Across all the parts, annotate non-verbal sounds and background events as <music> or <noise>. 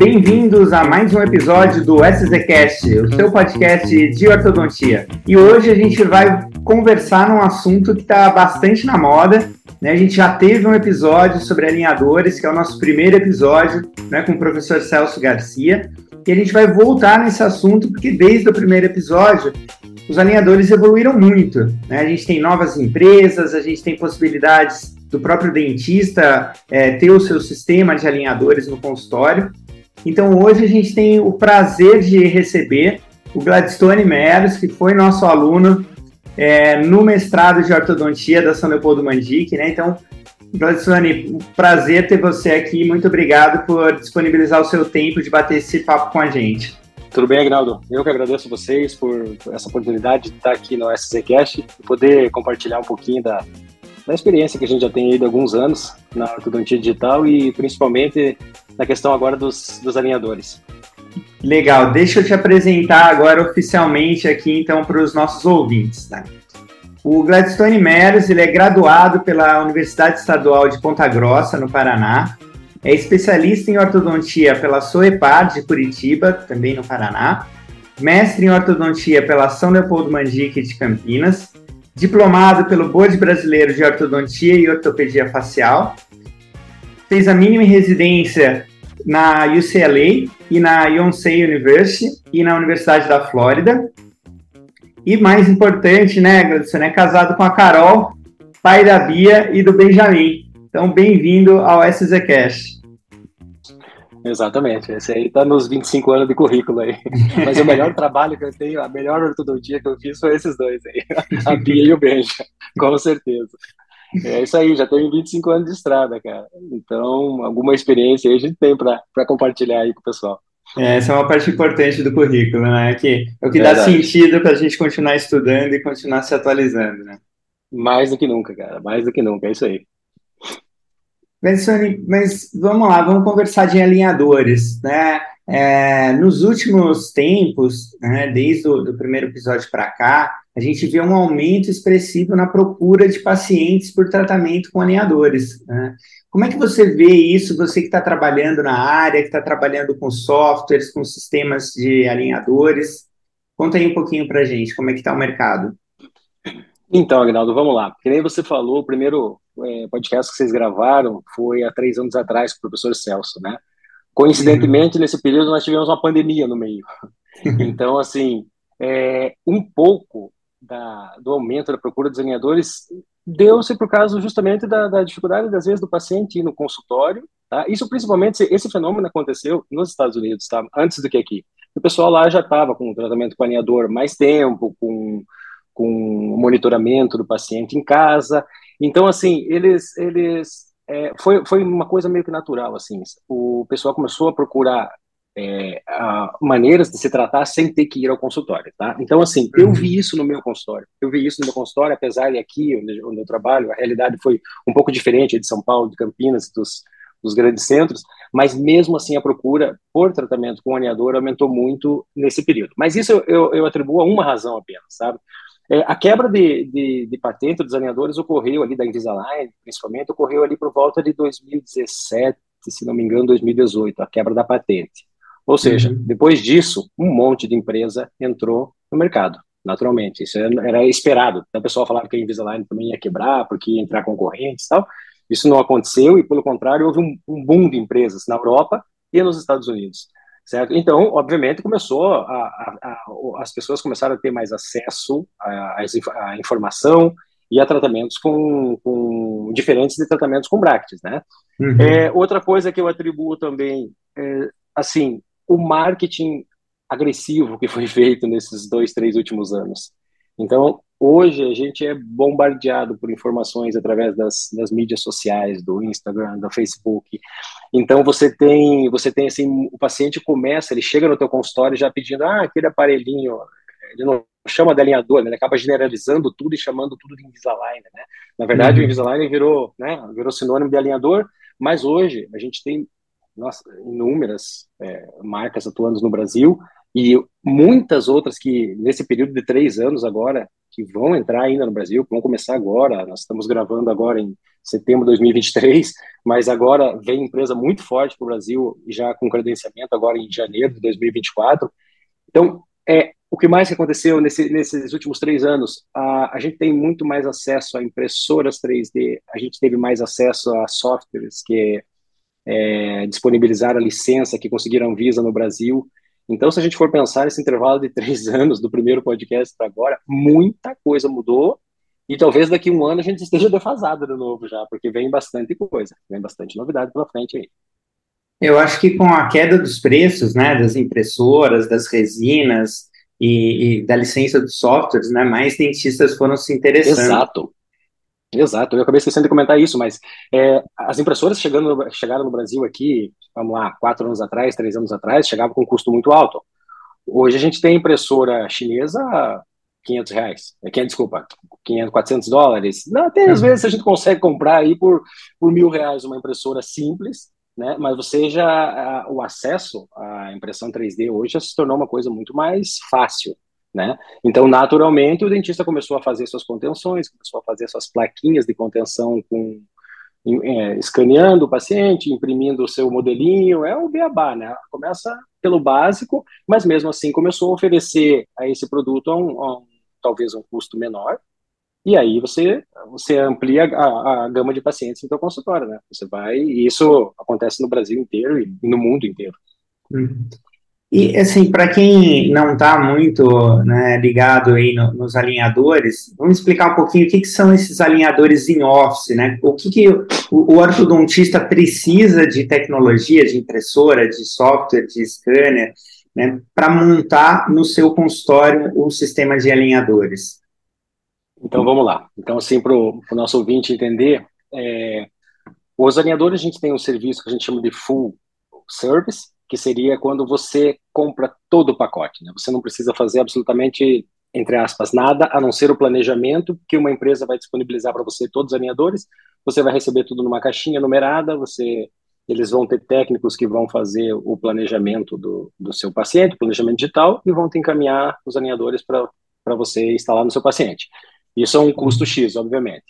Bem-vindos a mais um episódio do SZCast, o seu podcast de ortodontia. E hoje a gente vai conversar num assunto que está bastante na moda. Né? A gente já teve um episódio sobre alinhadores, que é o nosso primeiro episódio, né, com o professor Celso Garcia. E a gente vai voltar nesse assunto porque desde o primeiro episódio os alinhadores evoluíram muito. Né? A gente tem novas empresas, a gente tem possibilidades do próprio dentista é, ter o seu sistema de alinhadores no consultório. Então hoje a gente tem o prazer de receber o Gladstone Meros, que foi nosso aluno é, no mestrado de ortodontia da São Leopoldo Mandic, né? Então, Gladstone, prazer ter você aqui. Muito obrigado por disponibilizar o seu tempo de bater esse papo com a gente. Tudo bem, Agnaldo? Eu que agradeço vocês por essa oportunidade de estar aqui no SZCast e poder compartilhar um pouquinho da, da experiência que a gente já tem aí de alguns anos na ortodontia digital e principalmente na questão agora dos, dos alinhadores. Legal, deixa eu te apresentar agora oficialmente aqui então para os nossos ouvintes. Tá? O Gladstone Meros ele é graduado pela Universidade Estadual de Ponta Grossa, no Paraná, é especialista em ortodontia pela SOEPAR de Curitiba, também no Paraná. Mestre em ortodontia pela São Leopoldo Mandique de Campinas. Diplomado pelo Board Brasileiro de Ortodontia e Ortopedia Facial. Fez a mínima residência na UCLA e na Yonsei University e na Universidade da Flórida. E mais importante, né, Gladson, é casado com a Carol, pai da Bia e do Benjamin. Então, bem-vindo ao SZCast. Exatamente, esse aí está nos 25 anos de currículo aí. <laughs> Mas o melhor trabalho que eu tenho, a melhor ortodontia que eu fiz foi esses dois aí, a Bia e o Benja, com certeza. É isso aí, já tenho 25 anos de estrada, cara. Então, alguma experiência aí a gente tem para compartilhar aí com o pessoal. É, essa é uma parte importante do currículo, né? Que é o que Verdade. dá sentido para a gente continuar estudando e continuar se atualizando, né? Mais do que nunca, cara, mais do que nunca, é isso aí. Bensoni, mas vamos lá, vamos conversar de alinhadores, né? É, nos últimos tempos, né, desde o primeiro episódio para cá, a gente vê um aumento expressivo na procura de pacientes por tratamento com alinhadores. Né? Como é que você vê isso, você que está trabalhando na área, que está trabalhando com softwares, com sistemas de alinhadores? Conta aí um pouquinho para a gente, como é que está o mercado. Então, Agnaldo, vamos lá. Que nem você falou, o primeiro é, podcast que vocês gravaram foi há três anos atrás com o professor Celso, né? Coincidentemente, uhum. nesse período nós tivemos uma pandemia no meio. <laughs> Então, assim, é, um pouco da, do aumento da procura dos alinhadores deu-se por causa justamente da, da, dificuldade, às vezes, do paciente ir no consultório. Tá? Isso, principalmente, esse fenômeno aconteceu nos Estados Unidos, tá? antes do que aqui. O pessoal lá já estava com o tratamento com alinhador mais tempo, com, com monitoramento do paciente em casa, então, assim, eles, eles é, foi, foi uma coisa meio que natural, assim, o pessoal começou a procurar é, a, maneiras de se tratar sem ter que ir ao consultório, tá? Então, assim, eu vi isso no meu consultório, eu vi isso no meu consultório, apesar de aqui, onde, onde eu trabalho, a realidade foi um pouco diferente de São Paulo, de Campinas, dos, dos grandes centros, mas mesmo assim a procura por tratamento com aneador aumentou muito nesse período. Mas isso eu, eu, eu atribuo a uma razão apenas, sabe? É, a quebra de, de, de, patente dos alinhadores ocorreu ali, da Invisalign, principalmente, ocorreu ali por volta de 2017, se não me engano, 2018, a quebra da patente. Ou seja, uhum. depois disso, um monte de empresa entrou no mercado, naturalmente. Isso era esperado. O pessoal falava que a Invisalign também ia quebrar, porque ia entrar concorrentes e tal. Isso não aconteceu e, pelo contrário, houve um, um boom de empresas na Europa e nos Estados Unidos certo? Então, obviamente, começou a, a, a, as pessoas começaram a ter mais acesso à informação e a tratamentos com, com, diferentes de tratamentos com bractes, né? Uhum. É, outra coisa que eu atribuo também, é, assim, o marketing agressivo que foi <laughs> feito nesses dois, três últimos anos. Então, hoje a gente é bombardeado por informações através das, das mídias sociais, do Instagram, do Facebook. Então, você tem, você tem assim, o paciente começa, ele chega no teu consultório já pedindo, ah, aquele aparelhinho, ele não chama de alinhador, né? ele acaba generalizando tudo e chamando tudo de Invisalign, né? Na verdade, uhum. o Invisalign virou, né, virou sinônimo de alinhador, mas hoje a gente tem nossa, inúmeras é, marcas atuando no Brasil E muitas outras que, nesse período de três anos agora, que vão entrar ainda no Brasil, que vão começar agora, nós estamos gravando agora em setembro de 2023, mas agora vem empresa muito forte para o Brasil, já com credenciamento agora em janeiro de 2024. Então, é, o que mais aconteceu nesse, nesses últimos três anos? A, a gente tem muito mais acesso a impressoras 3D, a gente teve mais acesso a softwares que é, disponibilizaram a licença, que conseguiram Visa no Brasil. Então, se a gente for pensar nesse intervalo de <laughs> três anos, do primeiro podcast para agora, muita coisa mudou e talvez daqui a um ano a gente esteja defasado de novo já, porque vem bastante coisa, vem bastante novidade pela frente aí. Eu acho que com a queda dos preços, né, das impressoras, das resinas e, e da licença dos softwares, né, mais dentistas foram se interessando. Exato. Exato, eu acabei esquecendo de comentar isso, mas é, as impressoras chegando, chegaram no Brasil aqui, vamos lá, quatro anos atrás, três anos atrás, chegavam com um custo muito alto. Hoje a gente tem impressora chinesa 500 reais, 500, é, desculpa, 500, 400 dólares. Não, até às uhum. vezes a gente consegue comprar aí por, por mil reais uma impressora simples, né? Mas você já a, o acesso à impressão 3D hoje já se tornou uma coisa muito mais fácil. Né? Então, naturalmente, o dentista começou a fazer suas contenções, começou a fazer suas plaquinhas de contenção com é, escaneando o paciente, imprimindo o seu modelinho, é o beabá, né? Começa pelo básico, mas mesmo assim começou a oferecer a esse produto a um, a um talvez um custo menor, e aí você você amplia a, a gama de pacientes no seu consultório, né? Você vai, e isso acontece no Brasil inteiro e no mundo inteiro. Uhum. E, assim, para quem não está muito né, ligado aí no, nos alinhadores, vamos explicar um pouquinho o que, que são esses alinhadores em office, né? O que, que o, o ortodontista precisa de tecnologia, de impressora, de software, de scanner, né, para montar no seu consultório o sistema de alinhadores? Então, vamos lá. Então, assim, para o nosso ouvinte entender, é, os alinhadores, a gente tem um serviço que a gente chama de full service, que seria quando você compra todo o pacote. Né? Você não precisa fazer absolutamente, entre aspas, nada, a não ser o planejamento que uma empresa vai disponibilizar para você, todos os alinhadores. Você vai receber tudo numa caixinha numerada, você eles vão ter técnicos que vão fazer o planejamento do, do seu paciente, planejamento digital, e vão te encaminhar os alinhadores para você instalar no seu paciente. Isso é um custo X, obviamente.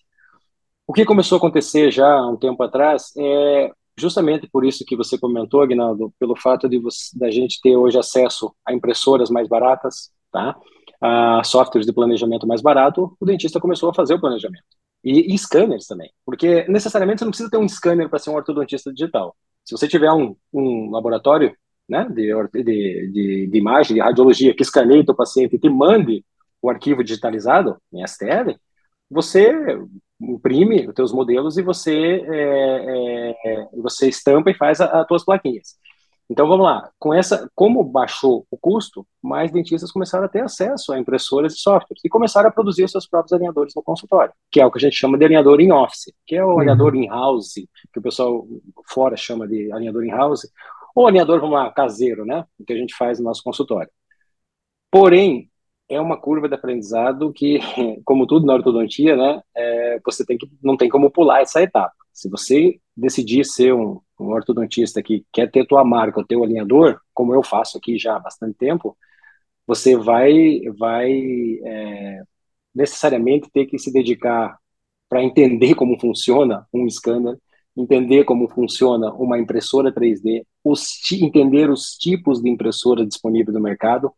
O que começou a acontecer já há um tempo atrás é justamente por isso que você comentou, Agnaldo, pelo fato de você, da gente ter hoje acesso a impressoras mais baratas, tá? a softwares de planejamento mais barato, o dentista começou a fazer o planejamento. E, e scanners também, porque necessariamente você não precisa ter um scanner para ser um ortodontista digital. Se você tiver um, um laboratório né, de, de, de, de, imagem, de radiologia, que escaneie o paciente e te mande o arquivo digitalizado em STL, você imprime os teus modelos e você é, é, você estampa e faz as tuas plaquinhas. Então vamos lá, com essa, como baixou o custo, mais dentistas começaram a ter acesso a impressoras e softwares e começaram a produzir seus próprios alinhadores no consultório, que é o que a gente chama de alinhador in office, que é o uhum. alinhador in house, que o pessoal fora chama de alinhador in house, ou alinhador, vamos lá, caseiro, né, que a gente faz no nosso consultório. Porém, é uma curva de aprendizado que, <laughs> como tudo na ortodontia, né, é, você tem que, não tem como pular essa etapa. Se você decidir ser um, um ortodontista que quer ter tua marca, o teu alinhador, como eu faço aqui já há bastante tempo, você vai, vai é, necessariamente ter que se dedicar para entender como funciona um scanner, entender como funciona uma impressora 3D, os, entender os tipos de impressora disponíveis no mercado,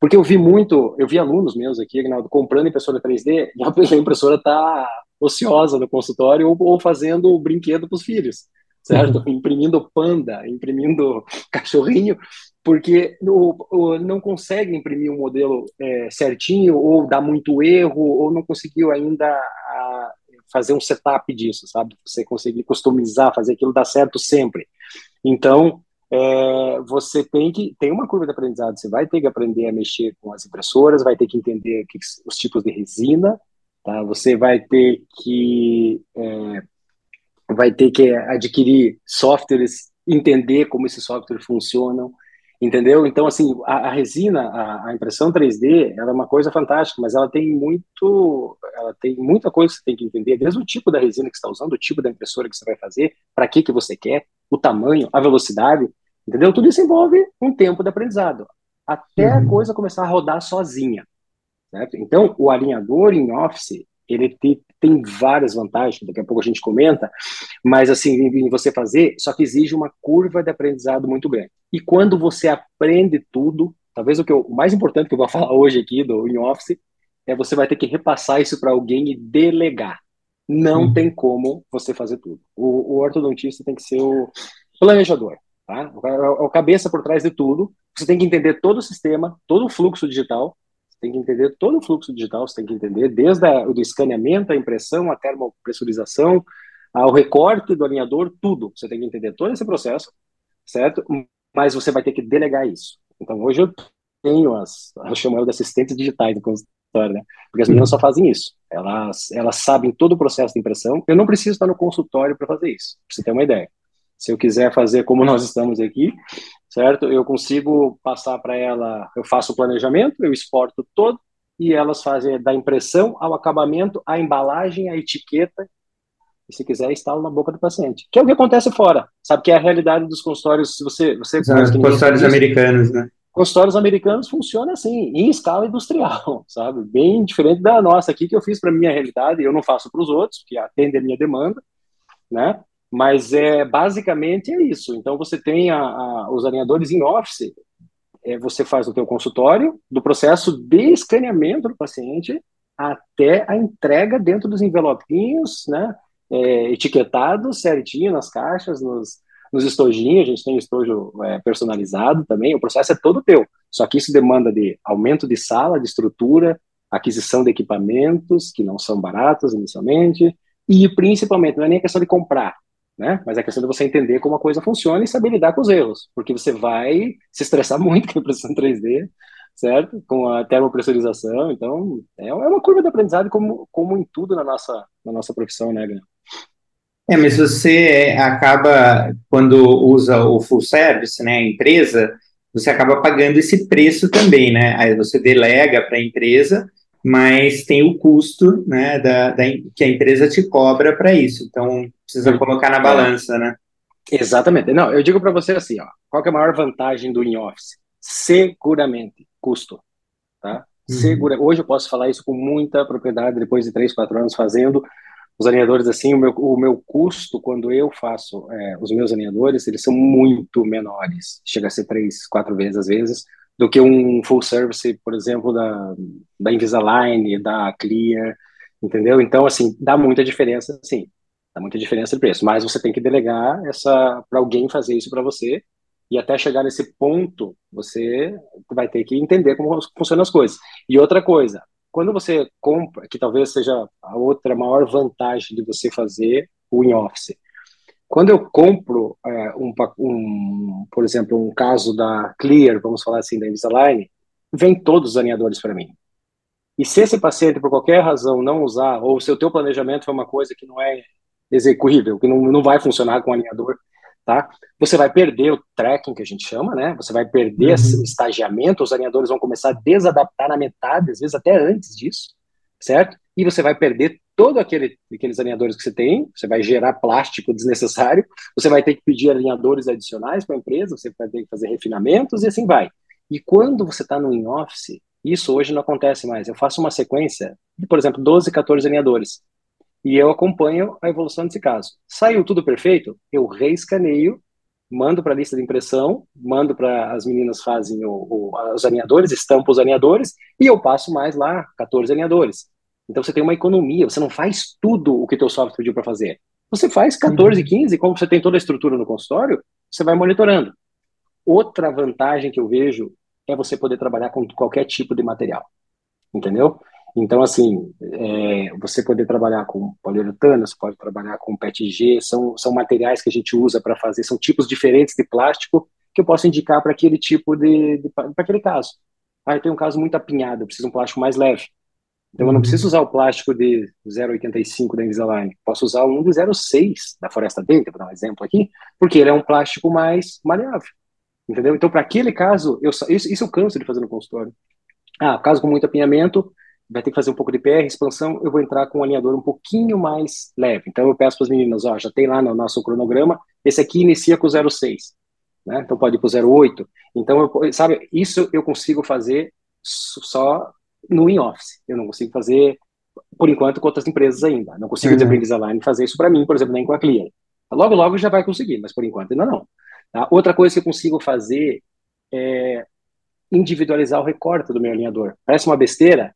porque eu vi muito, eu vi alunos meus aqui, Agnaldo, comprando impressora 3D e a <laughs> impressora está ociosa no consultório ou, ou fazendo o brinquedo para os filhos, certo? Uhum. Imprimindo panda, imprimindo <laughs> cachorrinho, porque o, o, não consegue imprimir um modelo é, certinho ou dá muito erro ou não conseguiu ainda a, fazer um setup disso, sabe? Você conseguir customizar, fazer aquilo dar certo sempre. Então, é, você tem que tem uma curva de aprendizado. Você vai ter que aprender a mexer com as impressoras, vai ter que entender que, os tipos de resina, tá? Você vai ter que é, vai ter que adquirir softwares, entender como esses softwares funcionam, entendeu? Então, assim, a, a resina, a, a, impressão 3D, ela é uma coisa fantástica, mas ela tem muito, ela tem muita coisa que você tem que entender, desde o tipo da resina que você está usando, o tipo da impressora que você vai fazer, para que que você quer, o tamanho, a velocidade, entendeu? Tudo isso envolve um tempo de aprendizado. até uhum. a coisa começar a rodar sozinha. Certo? Então, o alinhador em Office, ele te, tem várias vantagens, daqui a pouco a gente comenta, mas assim, em você fazer, só que exige uma curva de aprendizado muito grande. E quando você aprende tudo, talvez o que eu, o mais importante que eu vou <laughs> falar hoje aqui do in Office é você vai ter que repassar isso para alguém e delegar. Não uhum. tem como você fazer tudo. O, o, ortodontista tem que ser o planejador, tá? O, o, cabeça por trás de tudo. Você tem que entender todo o sistema, todo o fluxo digital, tem que entender todo o fluxo digital, você tem que entender desde o do escaneamento, a impressão, a termopressurização, ao recorte do alinhador, tudo. Você tem que entender todo esse processo, certo? Mas você vai ter que delegar isso. Então, hoje eu tenho as, eu chamo de assistentes digitais do consultório, né? Porque as meninas só fazem isso. Elas, elas sabem todo o processo de impressão. Eu não preciso estar no consultório para fazer isso, para você ter uma ideia. Se eu quiser fazer como <laughs> nós estamos aqui, certo? Eu consigo passar para ela, eu faço o planejamento, eu exporto todo e elas fazem da impressão ao acabamento, a embalagem, a etiqueta, e se quiser instala na boca do paciente. Que é o que acontece fora, sabe? Que é a realidade dos consultórios, se você... você Os consultórios americanos, né? Consultórios americanos funcionam assim, em escala industrial, <laughs> sabe? Bem diferente da nossa aqui, que eu fiz para minha realidade, eu não faço para os outros, que atende a minha demanda, né? Mas é basicamente é isso. Então você tem a, a, os alinhadores em office, é, você faz o teu consultório, do processo de escaneamento do paciente até a entrega dentro dos envelopinhos, né? É, etiquetados certinho nas caixas, nos, nos estojinhos, a gente tem estojo é, personalizado também, o processo é todo teu. Só que isso demanda de aumento de sala, de estrutura, aquisição de equipamentos, que não são baratos inicialmente, e principalmente, não é nem questão de comprar, né? Mas é questão de você entender como a coisa funciona e saber lidar com os erros, porque você vai se estressar <laughs> muito com a impressão 3D, certo? Com a termopressurização, então é, é uma curva de aprendizado como, como em tudo na nossa, na nossa profissão, né, Guilherme? É, mas você acaba, quando usa o full service, né, a empresa, você acaba pagando esse preço também, né? Aí você delega para a empresa mas tem o custo né, da, da que a empresa te cobra para isso. Então, precisa colocar na balança, né? Exatamente. Não, eu digo para você assim, ó, qual é a maior vantagem do in-office? Seguramente, custo. Tá? Uhum. Segura. Hoje eu posso falar isso com muita propriedade, depois de três, quatro anos fazendo os alinhadores assim, o meu, o meu custo, quando eu faço é, os meus alinhadores, eles são muito menores. Chega a ser três, quatro vezes às vezes, do que um full service, por exemplo, da, da Invisalign, da Clear, entendeu? Então, assim, dá muita diferença, sim, dá muita diferença de preço, mas você tem que delegar essa para alguém fazer isso para você, e até chegar nesse ponto, você vai ter que entender como funcionam as coisas. E outra coisa, quando você compra, que talvez seja a outra maior vantagem de você fazer o in-office, quando eu compro é, um, um, por exemplo, um caso da Clear, vamos falar assim, da Invisalign, vem todos os alinhadores para mim. E se esse paciente, por qualquer razão, não usar, ou se o teu planejamento foi uma coisa que não é execuível, que não, não vai funcionar com alinhador, tá? Você vai perder o tracking, que a gente chama, né? Você vai perder uhum. esse estagiamento, os alinhadores vão começar a desadaptar na metade, às vezes até antes disso, certo? E você vai perder todo aquele, aqueles alinhadores que você tem, você vai gerar plástico desnecessário, você vai ter que pedir alinhadores adicionais para a empresa, você vai ter que fazer refinamentos e assim vai. E quando você está no in-office, isso hoje não acontece mais. Eu faço uma sequência de, por exemplo, 12, 14 alinhadores. E eu acompanho a evolução desse caso. Saiu tudo perfeito, eu reescaneio, mando para a lista de impressão, mando para as meninas fazem o, o, os alinhadores, estampo os alinhadores, e eu passo mais lá 14 alinhadores. Então você tem uma economia, você não faz tudo o que teu software pediu para fazer. Você faz 14, 15, como você tem toda a estrutura no consultório, você vai monitorando. Outra vantagem que eu vejo é você poder trabalhar com qualquer tipo de material, entendeu? Então, assim, é, você poder trabalhar com poliuretano, você pode trabalhar com PETG, são, são materiais que a gente usa para fazer, são tipos diferentes de plástico que eu posso indicar para aquele tipo de, de para aquele caso. Ah, eu tenho um caso muito apinhado, eu preciso de um plástico mais leve. Então eu não preciso usar o plástico de 0,85 da Invisalign, posso usar um de 0,6 da Floresta Dente, para dar um exemplo aqui, porque ele é um plástico mais maleável. Entendeu? Então, para aquele caso, eu, isso, isso eu canso de fazer no consultório. Ah, caso com muito apinhamento, vai ter que fazer um pouco de PR, expansão, eu vou entrar com um alinhador um pouquinho mais leve. Então eu peço para as meninas, ó, já tem lá no nosso cronograma, esse aqui inicia com 0,6. né? Então pode ir para o 08. Então, eu, sabe, isso eu consigo fazer só no in-office. Eu não consigo fazer, por enquanto, com outras empresas ainda. Não consigo uhum. Invisalign fazer isso para mim, por exemplo, nem com a Clear. Logo, logo já vai conseguir, mas por enquanto ainda não. Tá? Outra coisa que eu consigo fazer é individualizar o recorte do meu alinhador. Parece uma besteira,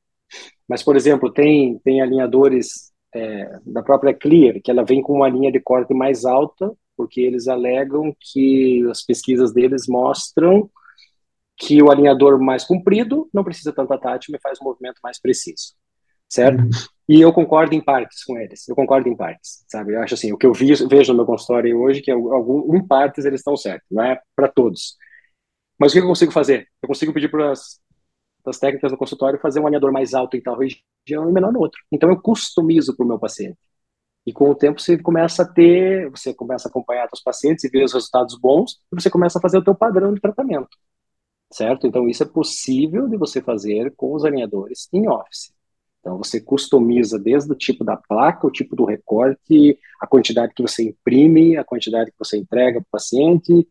mas, por exemplo, tem, tem alinhadores é, da própria Clear, que ela vem com uma linha de corte mais alta, porque eles alegam que as pesquisas deles mostram que o alinhador mais comprido não precisa tanta tátil, mas faz um movimento mais preciso, certo? Uhum. E eu concordo em partes com eles, eu concordo em partes, sabe? Eu acho assim, o que eu vi, vejo no meu consultório hoje, que algum, em partes eles estão certos, não é para todos. Mas o que eu consigo fazer? Eu consigo pedir para as técnicas do consultório fazer um alinhador mais alto em tal região e menor no outro. Então eu customizo para o meu paciente. E com o tempo você começa a ter, você começa a acompanhar os pacientes e ver os resultados bons, e você começa a fazer o teu padrão de tratamento. Certo? Então isso é possível de você fazer com os alinhadores em office. Então você customiza desde o tipo da placa, o tipo do recorte, a quantidade que você imprime, a quantidade que você entrega para o paciente,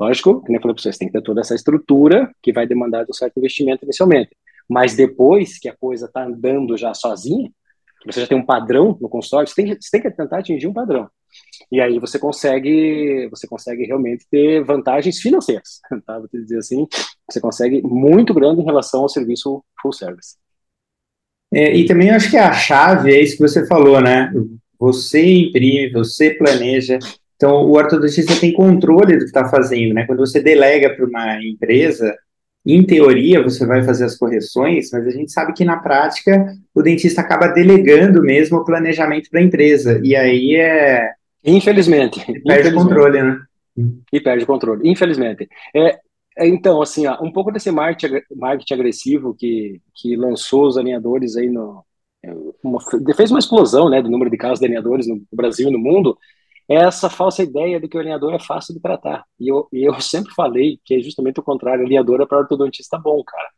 Lógico, que nem falei para vocês, tem que ter toda essa estrutura que vai demandar um certo investimento inicialmente. Mas depois que a coisa está andando já sozinha, você já tem um padrão no consultório, você tem, você tem que tentar atingir um padrão. E aí você consegue, você consegue realmente ter vantagens financeiras, <laughs> tá? Vou te dizer assim, você consegue muito grande em relação ao serviço full service. É, e também acho que a chave é isso que você falou, né? Você imprime, você planeja, então, o ortodontista tem controle do que está fazendo, né? Quando você delega para uma empresa, em teoria você vai fazer as correções, mas a gente sabe que na prática o dentista acaba delegando mesmo o planejamento para a empresa. E aí é. Infelizmente. Perde o controle, né? E perde o controle, infelizmente. É, é, então, assim, ó, um pouco desse marketing, marketing agressivo que, que lançou os alinhadores aí no. É, uma, fez uma explosão né, do número de casos de alinhadores no Brasil e no mundo é essa falsa ideia de que o alinhador é fácil de tratar. E eu, eu <laughs> sempre falei que é justamente o contrário, alinhador é para ortodontista bom, cara.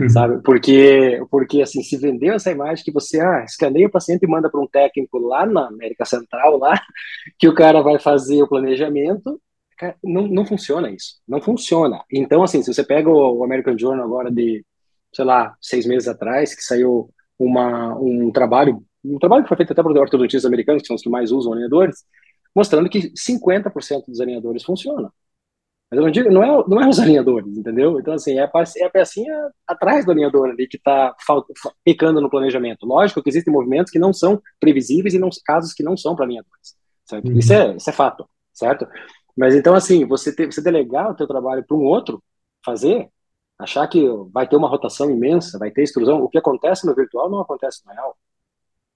Uhum. Sabe? Porque, porque, assim, se vendeu essa imagem que você, ah, escaneia o paciente e manda para um técnico lá na América Central, lá, <laughs> que o cara vai fazer o planejamento, cara, não, não funciona isso. Não funciona. Então, assim, se você pega o, o American Journal agora de, sei lá, seis meses atrás, que saiu uma, um trabalho, um trabalho que foi feito até por ortodontistas americanos, que são os que mais usam alinhadores, mostrando que 50% dos alinhadores funcionam. Mas eu não digo, não é, não é os alinhadores, entendeu? Então, assim, é a, é a pecinha atrás do alinhador ali que está pecando no planejamento. Lógico que existem movimentos que não são previsíveis e não, casos que não são para alinhadores. Certo? Uhum. Isso, é, isso é fato, certo? Mas então, assim, você, você delegar o teu trabalho para um outro fazer, achar que vai ter uma rotação imensa, vai ter extrusão, o que acontece no virtual não acontece no real.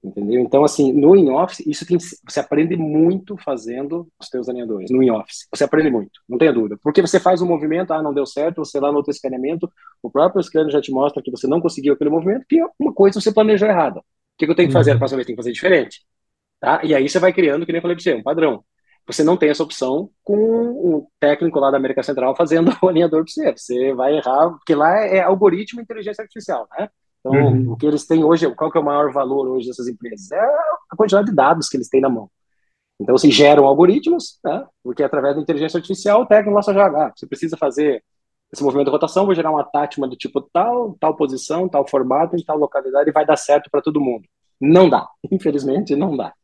Entendeu? Então, assim, no in-office, isso tem, você aprende muito fazendo os teus alinhadores, no in-office. Você aprende muito, não tenha dúvida. Porque você faz um movimento, ah, não deu certo, você lá no outro escaneamento, o próprio scanner já te mostra que você não conseguiu aquele movimento, que é uma coisa você planejou errado. O que, que eu tenho que fazer? A próxima vez tem que fazer diferente. Tá? E aí você vai criando, que nem eu falei para você, um padrão. Você não tem essa opção com o técnico lá da América Central fazendo <laughs> o alinhador para você. Você vai errar, porque lá é algoritmo e inteligência artificial, né? Então, uhum. o que eles têm hoje, qual que é o maior valor hoje dessas empresas? É a quantidade de dados que eles têm na mão. Então, se geram algoritmos, né, porque através da inteligência artificial, o técnico lá só joga, ah, você precisa fazer esse movimento de rotação, vou gerar uma tátima do tipo tal, tal posição, tal formato, em tal localidade, e vai dar certo para todo mundo. Não dá, <laughs> infelizmente, não dá.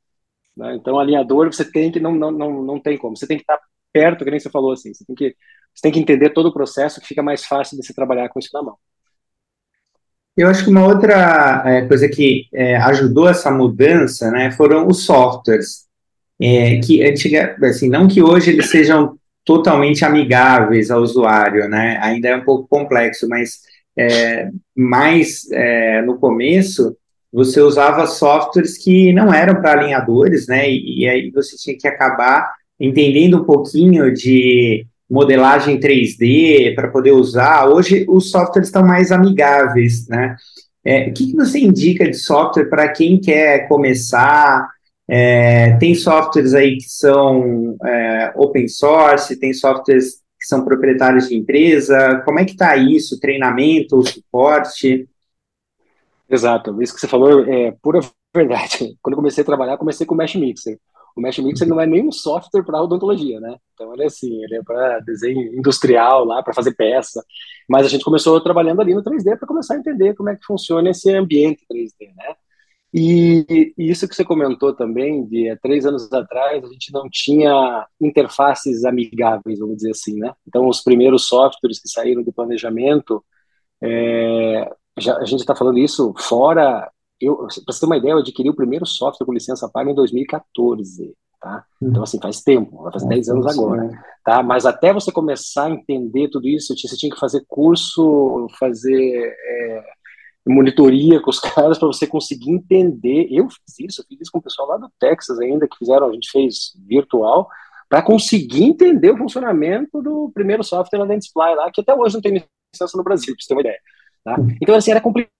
Né? Então, alinhador, você tem que, não, não, não, não tem como, você tem que estar perto, que nem você falou assim, você tem que, você tem que entender todo o processo, que fica mais fácil de se trabalhar com isso na mão. Eu acho que uma outra é, coisa que é, ajudou essa mudança, né, foram os softwares, é, que antiga, assim, não que hoje eles sejam totalmente amigáveis ao usuário, né, ainda é um pouco complexo, mas é, mais é, no começo você usava softwares que não eram para alinhadores, né, e, e aí você tinha que acabar entendendo um pouquinho de modelagem 3D para poder usar. Hoje os softwares estão mais amigáveis, né? É, o que, que, você indica de software para quem quer começar? É, tem softwares aí que são é, open source, tem softwares que são proprietários de empresa. Como é que está isso? Treinamento, suporte? Exato, isso que você falou é pura <laughs> verdade. Quando eu comecei a trabalhar, comecei com o Mesh Mixer. O Mesh Mix não é nem um software para odontologia, né? Então ele é assim, ele é para desenho industrial lá, para fazer peça. Mas a gente começou trabalhando ali no 3D para começar a entender como é que funciona esse ambiente 3D, né? E, e, isso que você comentou também, de há três anos atrás, a gente não tinha interfaces amigáveis, vamos dizer assim, né? Então, os primeiros softwares que saíram de planejamento, é, já, a gente está falando isso fora. Para você ter uma ideia, eu adquiri o primeiro software com licença paga em 2014, tá? Então, assim, faz tempo, vai fazer 10 anos agora, tá? Mas até você começar a entender tudo isso, você tinha que fazer curso, fazer. É, monitoria com os <laughs> caras para você conseguir entender. Eu fiz isso, eu fiz isso com o pessoal lá do Texas ainda, que fizeram, a gente fez virtual, para conseguir entender o funcionamento do primeiro software da Dentsply lá, que até hoje não tem licença no Brasil, para você ter uma ideia. Tá? Então, assim, era complicado.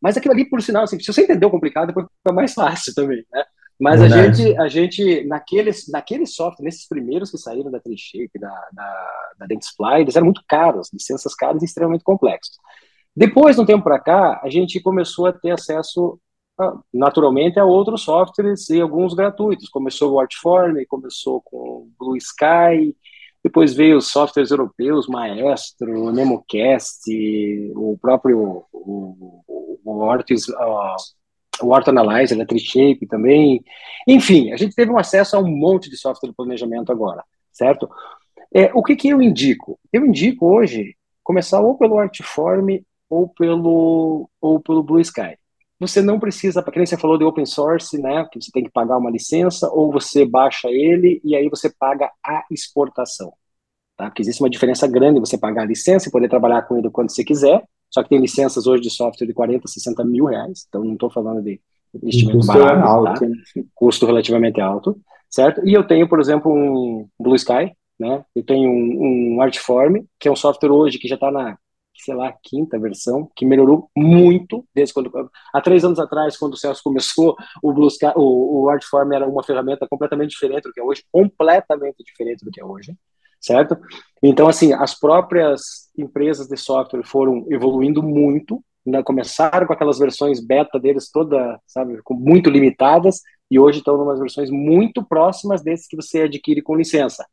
Mas aquilo ali, por sinal, assim, se você entendeu complicado, depois fica mais fácil também, né? Mas a gente, a gente naqueles, naqueles softwares, nesses primeiros que saíram da Trishape, da, da, da Dentsply, eles eram muito caros, licenças caras e extremamente complexos. Depois, de um tempo para cá, a gente começou a ter acesso, naturalmente, a outros softwares e alguns gratuitos. Começou o Artform, começou com o Blue Sky, depois veio os softwares europeus, Maestro, NemoCast, o próprio o, o, o, Ortis, o Art Analyzer, a Trishape também. Enfim, a gente teve um acesso a um monte de software de planejamento agora, certo? É, o que, que eu indico? Eu indico hoje começar ou pelo Artform ou pelo, ou pelo Blue Sky. Você não precisa, para quem você falou de open source, né, que você tem que pagar uma licença, ou você baixa ele e aí você paga a exportação. Tá? Porque existe uma diferença grande você pagar a licença e poder trabalhar com ele quando você quiser, só que tem licenças hoje de software de 40, 60 mil reais, então não estou falando de investimento custo barato, alto, tá? custo relativamente alto, certo? E eu tenho, por exemplo, um Blue Sky, né? Eu tenho um, um Artform, que é um software hoje que já está na sei lá, quinta versão, que melhorou muito desde quando. Há três anos atrás, quando o Celso começou, o, Blues, o, o Artform era uma ferramenta completamente diferente do que é hoje, completamente diferente do que é hoje, certo? Então, assim, as próprias empresas de software foram evoluindo muito, né, começaram com aquelas versões beta deles toda, sabe, muito limitadas, e hoje estão em umas versões muito próximas desses que você adquire com licença.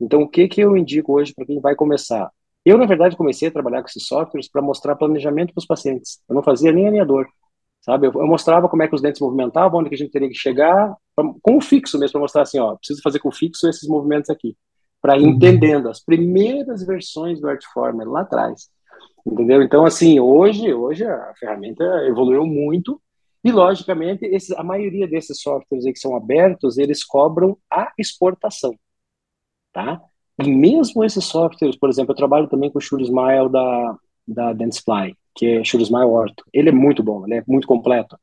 Então, o que, que eu indico hoje para quem vai começar? Eu, na verdade, comecei a trabalhar com esses softwares para mostrar planejamento para os pacientes. Eu não fazia nem alinhador, sabe? Eu, eu, mostrava como é que os dentes movimentavam, onde que a gente teria que chegar, pra, com o fixo mesmo, para mostrar assim, ó, preciso fazer com o fixo esses movimentos aqui. Para ir uhum. entendendo as primeiras versões do Artformer lá atrás. Entendeu? Então, assim, hoje, hoje a ferramenta evoluiu muito e, logicamente, esses, a maioria desses softwares que são abertos, eles cobram a exportação, tá? E mesmo esses softwares, por exemplo, eu trabalho também com o Shure Smile da, da Dentsply, que é Shure Smile Ortho. Ele é muito bom, ele é muito completo.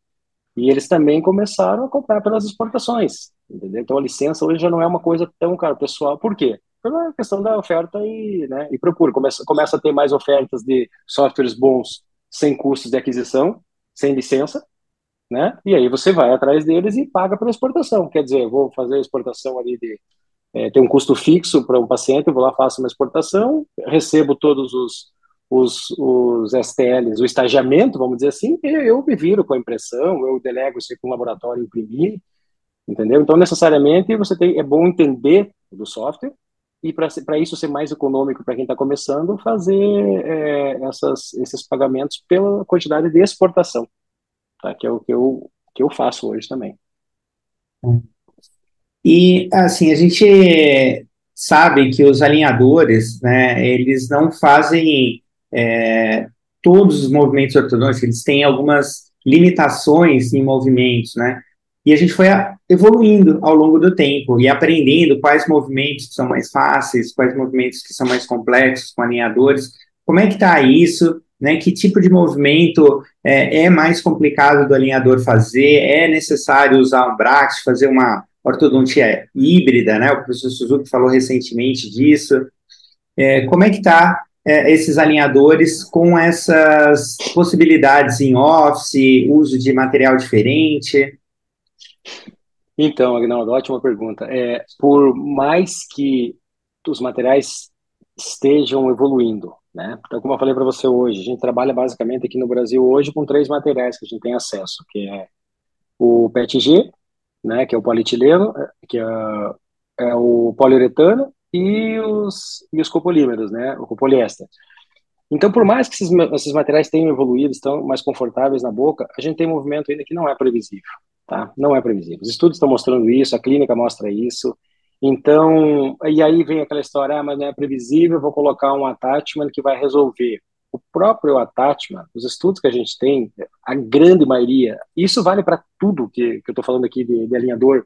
E eles também começaram a comprar pelas exportações, entendeu? Então a licença hoje já não é uma coisa tão cara, pessoal. Por quê? Pela questão da oferta e, né, e procura. Começa, começa a ter mais ofertas de softwares bons sem custos de aquisição, sem licença, né? E aí você vai atrás deles e paga pela exportação. Quer dizer, vou fazer a exportação ali de é, tem um custo fixo para um paciente, eu vou lá, faço uma exportação, recebo todos os, os, os STLs, o estagiamento, vamos dizer assim, e eu me viro com a impressão, eu delego isso com o laboratório imprimir, entendeu? Então, necessariamente, você tem, é bom entender do software, e para isso ser mais econômico para quem está começando, fazer é, essas, esses pagamentos pela quantidade de exportação, tá? que é o que eu, que eu faço hoje também. Hum. E, assim, a gente sabe que os alinhadores, né, eles não fazem é, todos os movimentos ortodônticos, eles têm algumas limitações em movimentos, né? E a gente foi evoluindo ao longo do tempo e aprendendo quais movimentos são mais fáceis, quais movimentos que são mais complexos com alinhadores. Como é que está isso? Né? Que tipo de movimento é, é, mais complicado do alinhador fazer? É necessário usar um bracket, fazer uma ortodontia híbrida, né? O professor Suzuki falou recentemente disso. É, como é que está é, esses alinhadores com essas possibilidades em office, uso de material diferente? Então, Agnaldo, ótima pergunta. É, por mais que os materiais estejam evoluindo, né? Então, como eu falei para você hoje, a gente trabalha basicamente aqui no Brasil hoje com três materiais que a gente tem acesso, que é o PETG, né, que é o polietileno, que é, é o poliuretano e os, e os copolímeros, né, o copoliéster. Então, por mais que esses, esses materiais tenham evoluído, estão mais confortáveis na boca, a gente tem um movimento ainda que não é previsível, tá? Não é previsível. Os estudos estão mostrando isso, a clínica mostra isso. Então, e aí vem aquela história, ah, mas não é previsível, vou colocar um attachment que vai resolver. O próprio attachment, os estudos que a gente tem, a grande maioria, isso vale para tudo que, que eu estou falando aqui de, de alinhador,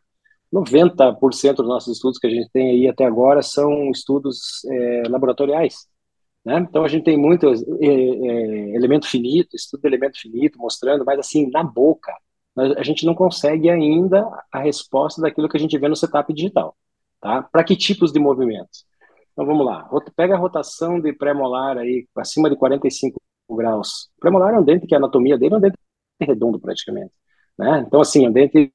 90% dos nossos estudos que a gente tem aí até agora são estudos é, laboratoriais. Né? Então a gente tem muito é, é, elemento finito, estudo de elemento finito mostrando, mas assim, na boca, a gente não consegue ainda a resposta daquilo que a gente vê no setup digital. Tá? Para que tipos de movimentos? Então vamos lá, pega a rotação de pré-molar aí, acima de 45 graus. Pré-molar é um dente que a anatomia dele é um dente redondo praticamente. Né? Então assim, um dente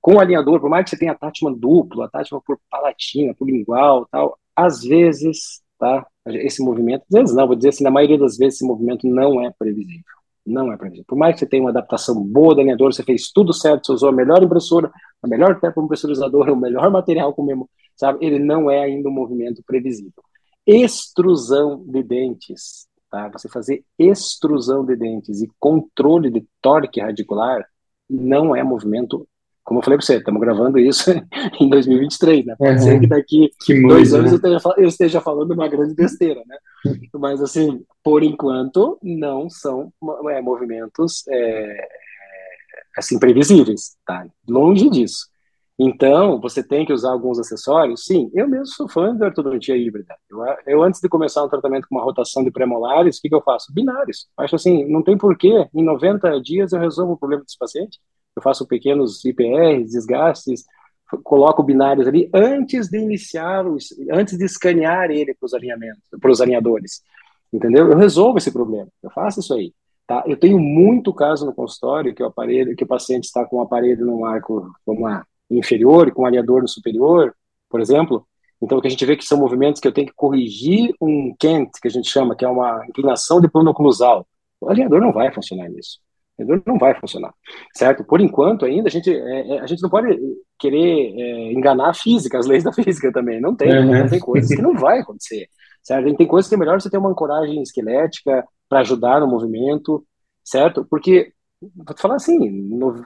com alinhador, por mais que você tenha attachment duplo, attachment por palatina, por lingual tal, às vezes tá? Esse movimento, às vezes não, vou dizer assim, na maioria das vezes esse movimento não é previsível. Não é previsível. Por mais que você tenha uma adaptação boa da alinhador, você fez tudo certo, você usou a melhor impressora, a melhor tempo pressurizadora, o melhor material com mesmo, sabe? Ele não é ainda um movimento previsível. Extrusão de dentes, tá? Você fazer extrusão de dentes e controle de torque radicular não é movimento como eu falei para você, estamos gravando isso <laughs> em 2023, né? Pode uhum. ser que daqui que dois anos né? eu, esteja, eu, esteja, falando uma grande besteira, né? <laughs> Mas, assim, por enquanto, não são é, movimentos é, assim previsíveis, tá? Longe disso. Então, você tem que usar alguns acessórios? Sim, eu mesmo sou fã da ortodontia híbrida. Eu, eu, antes de começar um tratamento com uma rotação de premolares, o que, que eu faço? Binários. Acho assim, não tem porquê, em 90 dias eu resolvo o problema desse paciente eu faço pequenos IPRs, desgastes, coloco binários ali antes de iniciar, os, antes de escanear ele para os alinhamentos, para os alinhadores, entendeu? Eu resolvo esse problema, eu faço isso aí, tá? Eu tenho muito caso no consultório que o aparelho, que o paciente está com o aparelho no arco, vamos lá, inferior e com o alinhador no superior, por exemplo, então, o que a gente vê que são movimentos que eu tenho que corrigir um Kent, que a gente chama, que é uma inclinação de plano oclusal. O alinhador não vai funcionar nisso não vai funcionar, certo? Por enquanto ainda a gente é, é, a gente não pode querer é, enganar a física, as leis da física também, não tem, uhum. não tem coisas que não vai acontecer, certo? A gente tem coisas que é melhor você ter uma ancoragem esquelética para ajudar no movimento, certo? Porque vou te falar assim, no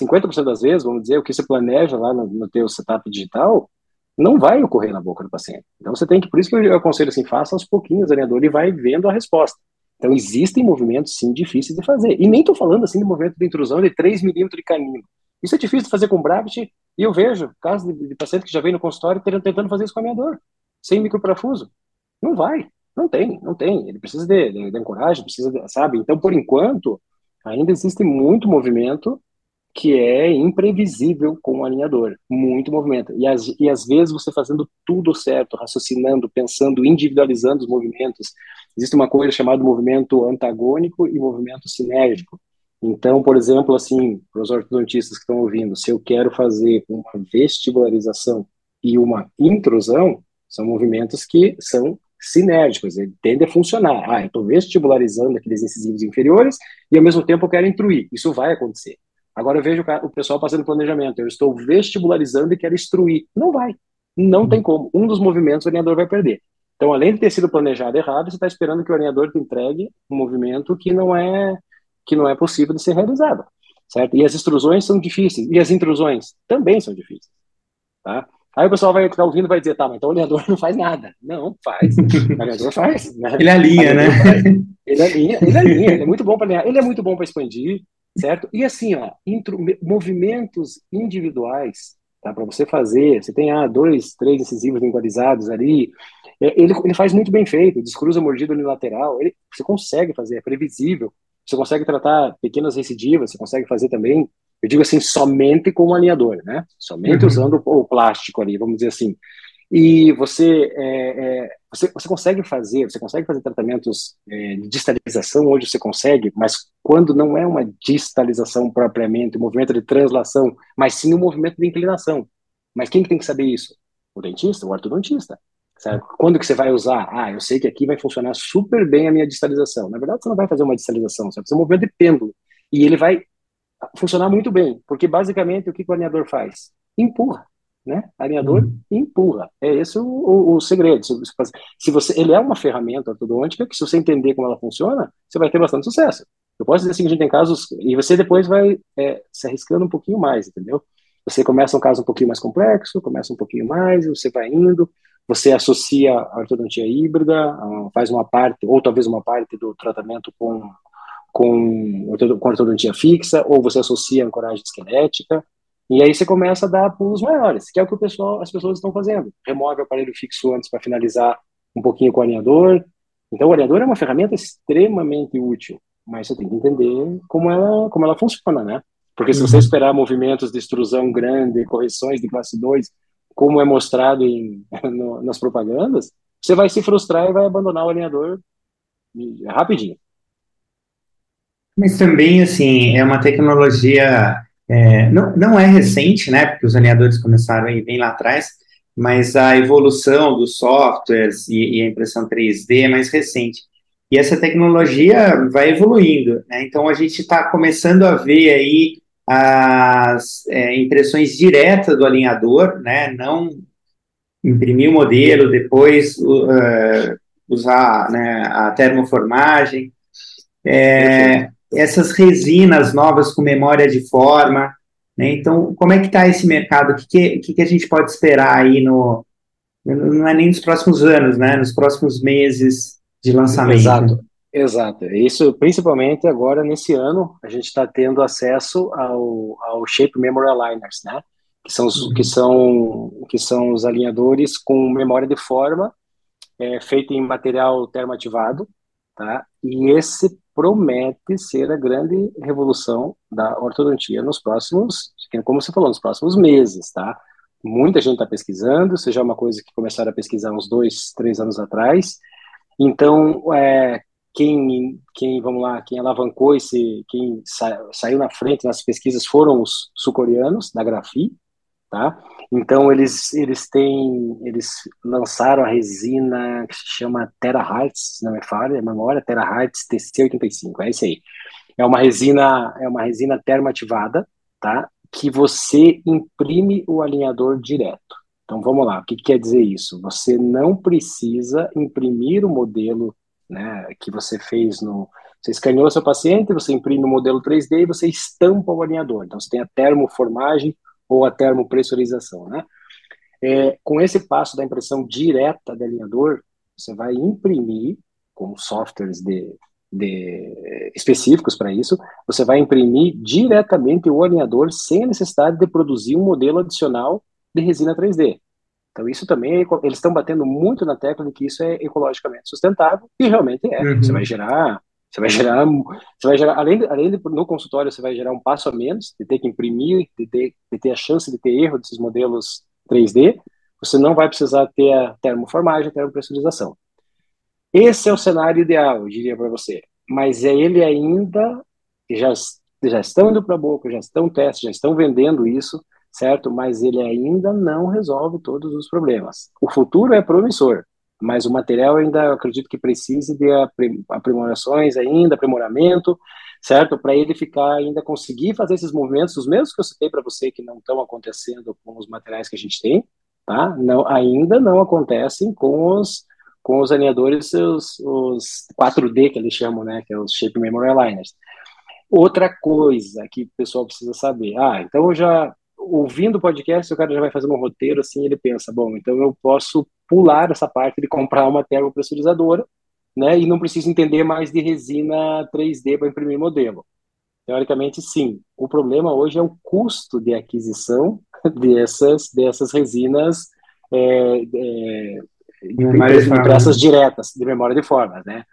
50% das vezes, vamos dizer, o que você planeja lá no, no teu setup digital não vai ocorrer na boca do paciente. Então você tem que, por isso que eu aconselho assim, faça aos pouquinhos, alinhador, e vai vendo a resposta. Então, existem movimentos, sim, difíceis de fazer. E nem estou falando, assim, de movimento de intrusão de 3 milímetros de canino. Isso é difícil de fazer com Brabit, e eu vejo casos de, de paciente que já vem no consultório tentando fazer isso com a minha dor, sem microparafuso. Não vai, não tem, não tem. Ele precisa de, de, de ancoragem, precisa, de, sabe? Então, por enquanto, ainda existe muito movimento que é imprevisível com o alinhador, muito movimento. E, as, e às vezes você fazendo tudo certo, raciocinando, pensando, individualizando os movimentos. Existe uma coisa chamada movimento antagônico e movimento sinérgico. Então, por exemplo, assim, para os ortodontistas que estão ouvindo, se eu quero fazer uma vestibularização e uma intrusão, são movimentos que são sinérgicos, ele tende a funcionar. Ah, eu estou vestibularizando aqueles incisivos inferiores e ao mesmo tempo eu quero intruir. Isso vai acontecer. Agora eu vejo o pessoal fazendo planejamento. Eu estou vestibularizando e quero instruir. Não vai. Não tem como. Um dos movimentos o alinhador vai perder. Então, além de ter sido planejado errado, você está esperando que o alinhador te entregue um movimento que não é que não é possível de ser realizado, certo? E as extrusões são difíceis e as intrusões também são difíceis, tá? Aí o pessoal vai estar ouvindo e vai dizer, tá, mas então o alinhador <laughs> não faz nada. Não, faz. O alinhador <laughs> faz. Né? Ele alinha, né? Faz. Ele alinha, ele alinha, ele é muito bom para alinhar, ele é muito bom para expandir, certo? E assim, ó, intro, movimentos individuais, tá? Para você fazer, você tem ah, dois, três incisivos lingualizados ali, é, ele, ele faz muito bem feito, descruza a mordida unilateral, ele, você consegue fazer, é previsível, você consegue tratar pequenas recidivas, você consegue fazer também, eu digo assim, somente com o alinhador, né? Somente uhum. usando o, o plástico ali, vamos dizer assim e você, é, é, você, você consegue fazer, você consegue fazer tratamentos é, de distalização, hoje você consegue, mas quando não é uma distalização propriamente, um movimento de translação, mas sim um movimento de inclinação. Mas quem que tem que saber isso? O dentista, o ortodontista. Sabe? Quando que você vai usar? Ah, eu sei que aqui vai funcionar super bem a minha distalização. Na verdade, você não vai fazer uma distalização, você vai fazer um movimento de pêndulo. E ele vai funcionar muito bem, porque basicamente o que o alinhador faz? Empurra, né? Alinhador uhum. empurra. É esse o, o, o segredo. Se, se, você, ele é uma ferramenta ortodôntica que se você entender como ela funciona, você vai ter bastante sucesso. Eu posso dizer assim, a gente tem casos e você depois vai é, se arriscando um pouquinho mais, entendeu? Você começa um caso um pouquinho mais complexo, começa um pouquinho mais, você vai indo, você associa a ortodontia híbrida, faz uma parte, ou talvez uma parte do tratamento com, com, com ortodontia fixa, ou você associa a ancoragem esquelética, e aí você começa a dar pulos maiores, que é o que o pessoal, as pessoas estão fazendo. Remove o aparelho fixo antes para finalizar um pouquinho com o alinhador. Então, o alinhador é uma ferramenta extremamente útil, mas você tem que entender como ela, como ela funciona, né? Porque se você uhum. esperar movimentos de extrusão grande, correções de classe 2, como é mostrado em, <laughs> no, nas propagandas, você vai se frustrar e vai abandonar o alinhador rapidinho. Mas também, assim, é uma tecnologia, é, não, não é recente, né, porque os alinhadores começaram aí bem lá atrás, mas a evolução dos softwares e, e a impressão 3D é mais recente. E essa tecnologia vai evoluindo, né? Então a gente está começando a ver aí as é, impressões diretas do alinhador, né? Não imprimir o modelo, depois uh, usar né, a termoformagem. É, essas resinas novas com memória de forma. Né? Então, como é que está esse mercado? O que, que, que, a gente pode esperar aí no... Não é nem nos próximos anos, né? Nos próximos meses de lançamento. Exato. Exato. Isso, principalmente agora nesse ano, a gente está tendo acesso ao, ao Shape Memory Aligners, né? Que são, os, uhum. que, são, que são os alinhadores com memória de forma, é, feito em material termoativado, tá? E esse promete ser a grande revolução da ortodontia nos próximos, como você falou, nos próximos meses, tá? Muita gente está pesquisando, seja é uma coisa que começaram a pesquisar uns dois, três anos atrás. Então, é, quem, quem, vamos lá, quem alavancou esse, quem sa, saiu na frente nas pesquisas foram os sul-coreanos da Grafi, tá? Então eles eles têm, eles lançaram a resina que se chama Terahertz, não me falha a memória, Terahertz TC85, é isso aí. É uma resina, é uma resina termoativada, tá? Que você imprime o alinhador direto. Então vamos lá, o que, que quer dizer isso? Você não precisa imprimir o modelo né, que você fez no. Você escaneou seu paciente, você imprime o modelo 3D e você estampa o alinhador. Então, você tem a termoformagem ou a termopressurização, né? É, com esse passo da impressão direta do alinhador, você vai imprimir com softwares de, de específicos para isso, você vai imprimir diretamente o alinhador sem a necessidade de produzir um modelo adicional de resina 3D. Então, isso também, é eles estão batendo muito na tecla de que isso é ecologicamente sustentável, e realmente é. Uhum. Você vai gerar, você vai gerar, você vai gerar, além, de, além de no consultório, você vai gerar um passo a menos, de ter que imprimir, de ter, de ter a chance de ter erro desses modelos 3D, você não vai precisar ter a termoformagem, a termopressurização. Esse é o cenário ideal, eu diria para você. Mas é ele ainda, já, já estão indo para a boca, já estão testes, já estão vendendo isso, certo? Mas ele ainda não resolve todos os problemas. O futuro é promissor, mas o material ainda acredito que precise de aprimorações ainda, aprimoramento, certo? Para ele ficar ainda conseguir fazer esses movimentos, os mesmos que eu citei para você que não estão acontecendo com os materiais que a gente tem, tá? Não, ainda não acontecem com os com os alinhadores, os, os 4D que eles chamam, né? Que é os Shape Memory Aligners. Outra coisa que o pessoal precisa saber, ah, então eu já ouvindo o podcast, o cara já vai fazendo um roteiro assim, ele pensa, bom, então eu posso pular essa parte de comprar uma termopressurizadora, né, e não preciso entender mais de resina 3D para imprimir modelo. Teoricamente, sim. O problema hoje é o custo de aquisição <laughs> dessas, dessas resinas é, é, impressas diretas, de memória de formas, né?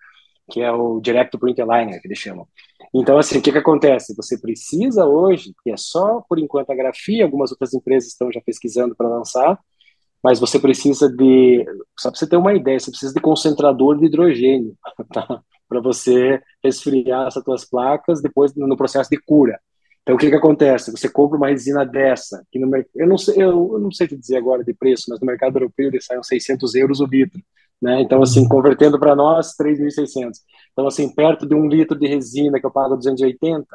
Que é o Direct Print Aligner, que eles chamam. Então, assim, o que, que acontece? Você precisa hoje, que é só por enquanto a grafia, algumas outras empresas estão já pesquisando para lançar, mas você precisa de, só para você ter uma ideia, você precisa de concentrador de hidrogênio, <laughs> tá? para você resfriar essas suas placas depois no processo de cura. Então, o que, que acontece? Você compra uma resina dessa, que no eu não sei, eu, eu não sei te dizer agora de preço, mas no mercado europeu eles saem 600 euros o litro. Né? Então, assim, convertendo para nós, 3.600. Então, assim, perto de um litro de resina que eu pago 280,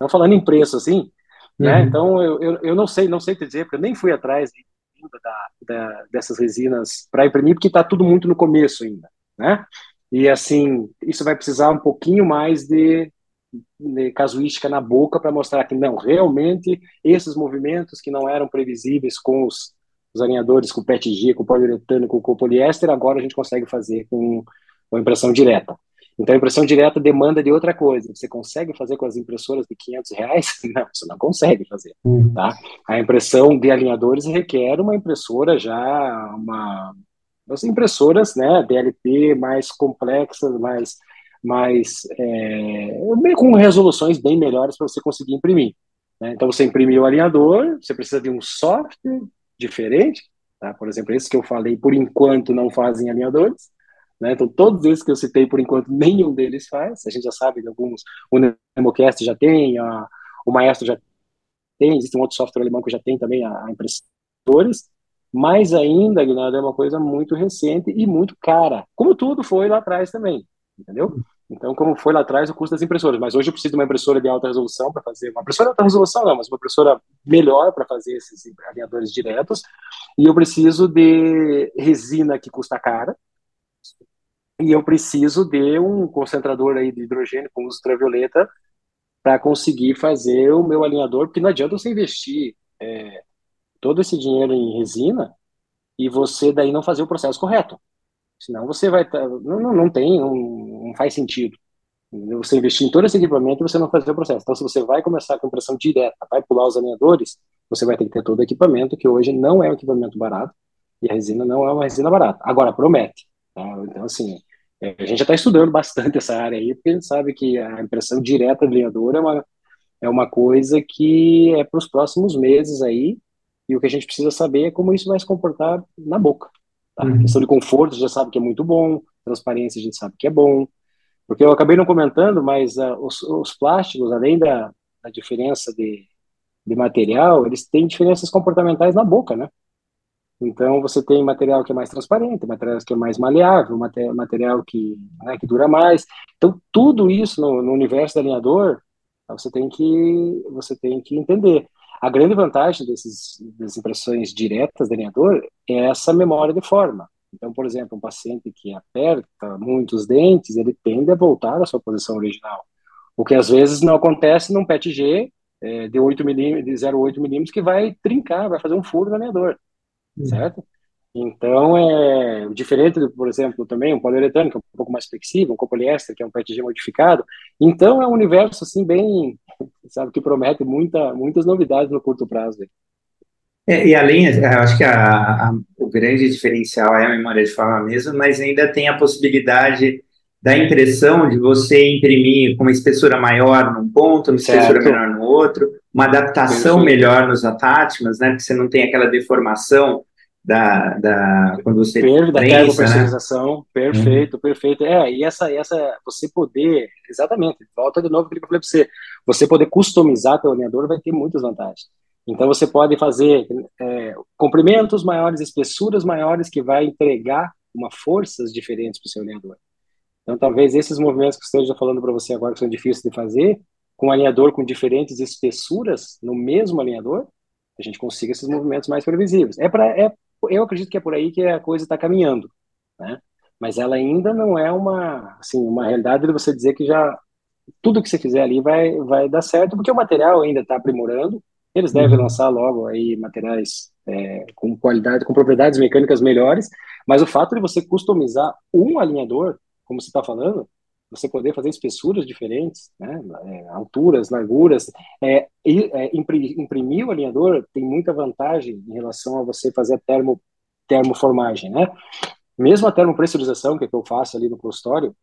Não falando em preço, assim, né? uhum. Então, eu, eu, eu, não sei, não sei te dizer, porque eu nem fui atrás da, da, dessas resinas para imprimir, porque está tudo muito no começo ainda, né? E, assim, isso vai precisar um pouquinho mais de, de casuística na boca para mostrar que, não, realmente, esses movimentos que não eram previsíveis com os, os alinhadores, com PETG, com poliuretano, com, com poliéster, agora a gente consegue fazer com, com impressão direta. Então, a impressão direta demanda de outra coisa. Você consegue fazer com as impressoras de 500 reais? <laughs> Não, você não consegue fazer. Uhum. Tá? A impressão de alinhadores requer uma impressora já, uma, as impressoras, né, DLP mais complexas, mais, mais é, com resoluções bem melhores para você conseguir imprimir. Né? Então, você imprimiu o alinhador, você precisa de um software diferente, tá? por exemplo, esse que eu falei, por enquanto não fazem alinhadores, né? Então, todos esses que eu citei, por enquanto, <laughs> nenhum deles faz. A gente já sabe de alguns. O Nemocast já tem, a, o Maestro já tem, existe um outro software alemão que já tem também a, a impressores. Mais ainda, Aguinaldo, é uma coisa muito recente e muito cara, como tudo foi lá atrás também, entendeu? Então, como foi lá atrás, o custo das impressoras. Mas hoje eu preciso de uma impressora de alta resolução para fazer. Uma impressora de alta resolução não, mas uma impressora melhor para fazer esses alinhadores diretos. E eu preciso de resina que custa cara, e eu preciso de um concentrador aí de hidrogênio com uso ultravioleta para conseguir fazer o meu alinhador, porque não adianta você investir é, todo esse dinheiro em resina e você daí não fazer o processo correto. Senão você vai tá, não, não, não tem, não, não faz sentido. Você investir em todo esse equipamento e você não fazer o processo. Então, se você vai começar com impressão direta, vai pular os alinhadores, você vai ter que ter todo o equipamento, que hoje não é um equipamento barato, e a resina não é uma resina barata. Agora, promete. Tá? Então, assim, a gente já está estudando bastante essa área aí, porque a gente sabe que a impressão direta de lenhador é uma, é uma coisa que é para os próximos meses aí, e o que a gente precisa saber é como isso vai se comportar na boca. Tá? Uhum. A questão de conforto, a gente já sabe que é muito bom, transparência, a gente sabe que é bom, porque eu acabei não comentando, mas uh, os, os, plásticos, além da, da diferença de, de material, eles têm diferenças comportamentais na boca, né? Então, você tem material que é mais transparente, material que é mais maleável, material que, né, que dura mais. Então, tudo isso no, no, universo do alinhador, você tem que, você tem que entender. A grande vantagem desses, das impressões diretas do alinhador é essa memória de forma. Então, por exemplo, um paciente que aperta muitos dentes, ele tende a voltar à sua posição original. O que às vezes não acontece num PET-G é, de 8 milímetros, de 0,8 milímetros, que vai trincar, vai fazer um furo no alinhador certo? Então, é diferente, por exemplo, também um poliuretano, que é um pouco mais flexível, um copoliéster, que é um PETG modificado. Então, é um universo, assim, bem, <laughs> sabe, que promete muita, muitas novidades no curto prazo. É, e além, acho que a, a, o grande diferencial é a memória de forma mesmo, mas ainda tem a possibilidade da impressão de você imprimir com uma espessura maior num ponto, uma espessura certo. menor no outro, uma adaptação melhor nos attachments, né? Porque você não tem aquela deformação da, da quando você Per, da termopersonalização, né? perfeito, uhum. perfeito. É, e essa, essa, você poder, exatamente, volta de novo o que eu falei para você, você poder customizar teu alinhador vai ter muitas vantagens. Então você pode fazer é, comprimentos maiores, espessuras maiores, que vai entregar uma forças diferentes para o seu alinhador. Então talvez esses movimentos que eu esteja falando para você agora que são difíceis de fazer, com um alinhador com diferentes espessuras no mesmo alinhador, a gente consiga esses movimentos mais previsíveis. É para é eu acredito que é por aí que a coisa está caminhando, né? Mas ela ainda não é uma, assim, uma realidade de você dizer que já tudo que você fizer ali vai, vai dar certo, porque o material ainda está aprimorando. Eles devem uhum. lançar logo aí materiais é, com qualidade, com propriedades mecânicas melhores. Mas o fato de você customizar um alinhador, como você está falando, você poder fazer espessuras diferentes, né, é, alturas, larguras, é, é, imprimir o alinhador tem muita vantagem em relação a você fazer a termo, termoformagem, né? Mesmo a termopressurização, que, é que eu faço ali no consultório,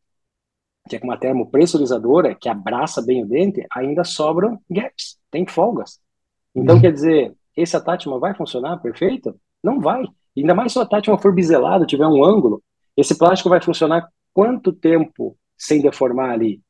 que é com uma termopressurizadora que abraça bem o dente, ainda sobram gaps, tem folgas. Então, uhum. quer dizer, esse attachment vai funcionar perfeito? Não vai. Ainda mais se o attachment for biselado, tiver um ângulo, esse plástico vai funcionar quanto tempo sem deformar ali.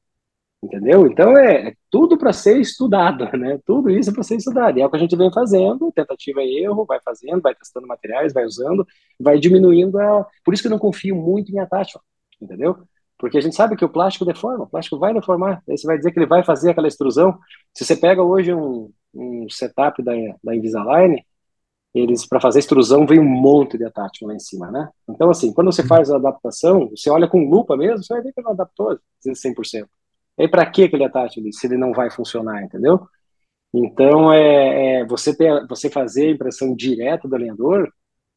Entendeu? Então é, é tudo para ser estudado, <laughs> né? Tudo isso para ser estudado. E é o que a gente vem fazendo, tentativa e erro, vai fazendo, vai testando materiais, vai usando, vai diminuindo a. Por isso que eu não confio muito em attachment, entendeu? Porque a gente sabe que o plástico deforma, o plástico vai deformar. Aí você vai dizer que ele vai fazer aquela extrusão. Se você pega hoje um, um setup da, da Invisalign, eles, para fazer extrusão, vem um monte de attachment lá em cima, né? Então, assim, quando você faz a adaptação, você olha com lupa mesmo, você vai ver que ele não adaptou 100%. E aí, para que aquele attachment se ele não vai funcionar, entendeu? Então, é, é, você, ter, você fazer a impressão direta do alinhador,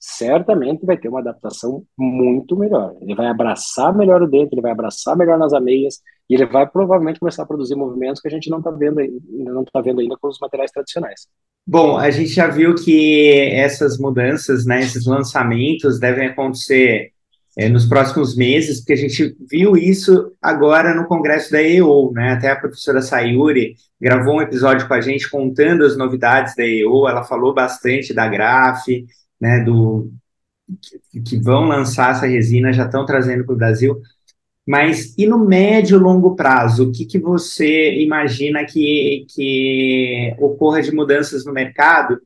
certamente vai ter uma adaptação muito melhor. Ele vai abraçar melhor o dente, ele vai abraçar melhor nas ameias, e ele vai provavelmente começar a produzir movimentos que a gente não está vendo, não está vendo ainda com os materiais tradicionais. Bom, a gente já viu que essas mudanças, né, esses lançamentos devem acontecer é, nos próximos meses, porque a gente viu isso agora no congresso da EO, né? Até a professora Sayuri gravou um episódio com a gente contando as novidades da EO, ela falou bastante da Graf, né, do que, que vão lançar essa resina, já estão trazendo para o Brasil. Mas e no médio e longo prazo, o que, que você imagina que, que ocorra de mudanças no mercado?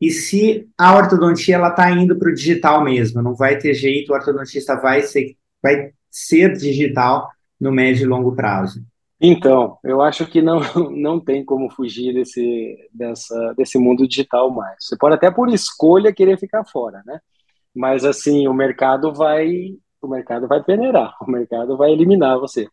E se a ortodontia ela está indo para o digital mesmo, não vai ter jeito, o ortodontista vai ser, vai ser digital no médio e longo prazo? Então, eu acho que não, <laughs> não tem como fugir desse, dessa, desse mundo digital mais. Você pode até por escolha querer ficar fora, né? Mas assim, o mercado vai o mercado vai peneirar, <laughs> o mercado vai eliminar você.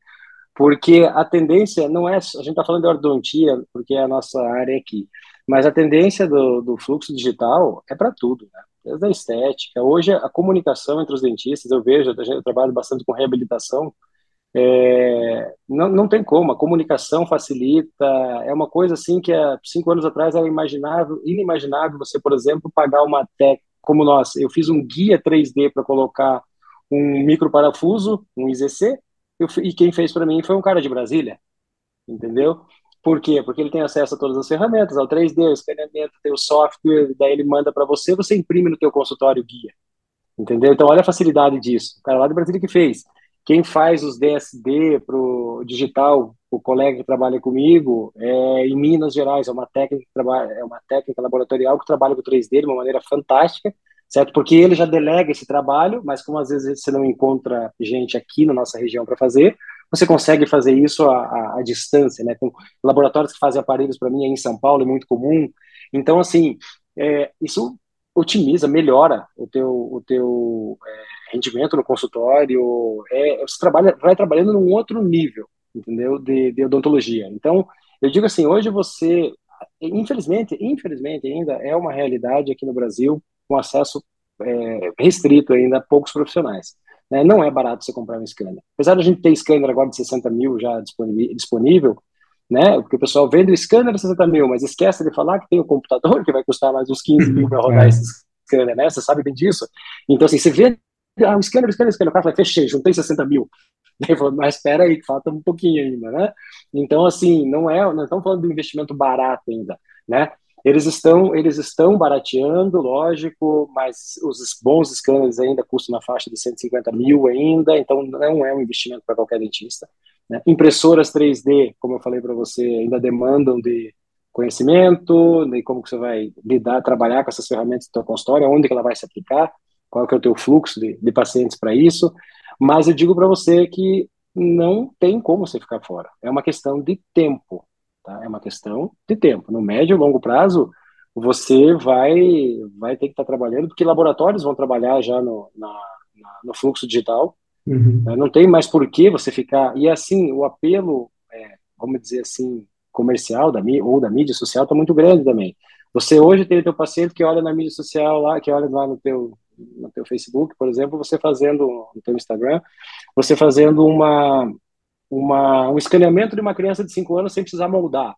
Porque a tendência não é, a gente está falando de ortodontia, porque é a nossa área aqui, mas a tendência do, do fluxo digital é para tudo, né? Desde a estética. Hoje, a comunicação entre os dentistas, eu vejo, eu trabalho bastante com reabilitação, é, não, não tem como, a comunicação facilita, é uma coisa assim que há cinco anos atrás era imaginável, inimaginável você, por exemplo, pagar uma tech como nós. Eu fiz um guia 3D para colocar um micro parafuso, um IZC, eu, e quem fez para mim foi um cara de Brasília, entendeu? Por quê? Porque ele tem acesso a todas as ferramentas, ao 3D, ao escaneamento, tem o software, daí ele manda para você, você imprime no teu consultório guia, entendeu? Então olha a facilidade disso. O cara lá de Brasília que fez. Quem faz os DSD pro digital, o colega que trabalha comigo, é em Minas Gerais, é uma técnica, é uma técnica laboratorial que trabalha com 3D de uma maneira fantástica, certo? Porque ele já delega esse trabalho, mas como às vezes você não encontra gente aqui na nossa região para fazer, você consegue fazer isso à, à, distância, né? Com laboratórios que fazem aparelhos para mim aí em São Paulo é muito comum. Então, assim, é, isso otimiza, melhora o teu, o teu é, rendimento no consultório. É, você trabalha, vai trabalhando num outro nível, entendeu? De, de odontologia. Então, eu digo assim, hoje você, infelizmente, infelizmente ainda é uma realidade aqui no Brasil com acesso é, restrito ainda a poucos profissionais. Né? Não é barato você comprar um scanner. Apesar de a gente ter scanner agora de 60 mil já disponível, né? Porque o pessoal vende o scanner de 60 mil, mas esquece de falar que tem o computador que vai custar mais uns 15 mil para rodar é. esse scanner, né? Você sabe bem disso? Então, assim, você vê ah, o scanner, o scanner, o scanner, o cara fala, fechei, juntei 60 mil. <laughs> Daí falou, mas espera aí, falta um pouquinho ainda, né? Então, assim, não é, não estamos falando de investimento barato ainda, né? Eles estão, eles estão barateando, lógico, mas os bons scanners ainda custam na faixa de 150 mil ainda, então não é um investimento para qualquer dentista. Né? Impressoras 3D, como eu falei para você, ainda demandam de conhecimento, de como que você vai lidar, trabalhar com essas ferramentas do seu consultório, onde que ela vai se aplicar, qual que é o teu fluxo de, de pacientes para isso. Mas eu digo para você que não tem como você ficar fora. É uma questão de tempo. Tá? É uma questão de tempo. No médio e longo prazo, você vai, vai ter que estar tá trabalhando, porque laboratórios vão trabalhar já no, na, na, no fluxo digital. Uhum. Né? Não tem mais por que você ficar. E assim, o apelo, é, vamos dizer assim, comercial da ou da mídia social está muito grande também. Você hoje tem o teu paciente que olha na mídia social lá, que olha lá no teu no teu Facebook, por exemplo, você fazendo no teu Instagram, você fazendo uma uma, um escaneamento de uma criança de 5 anos sem precisar moldar.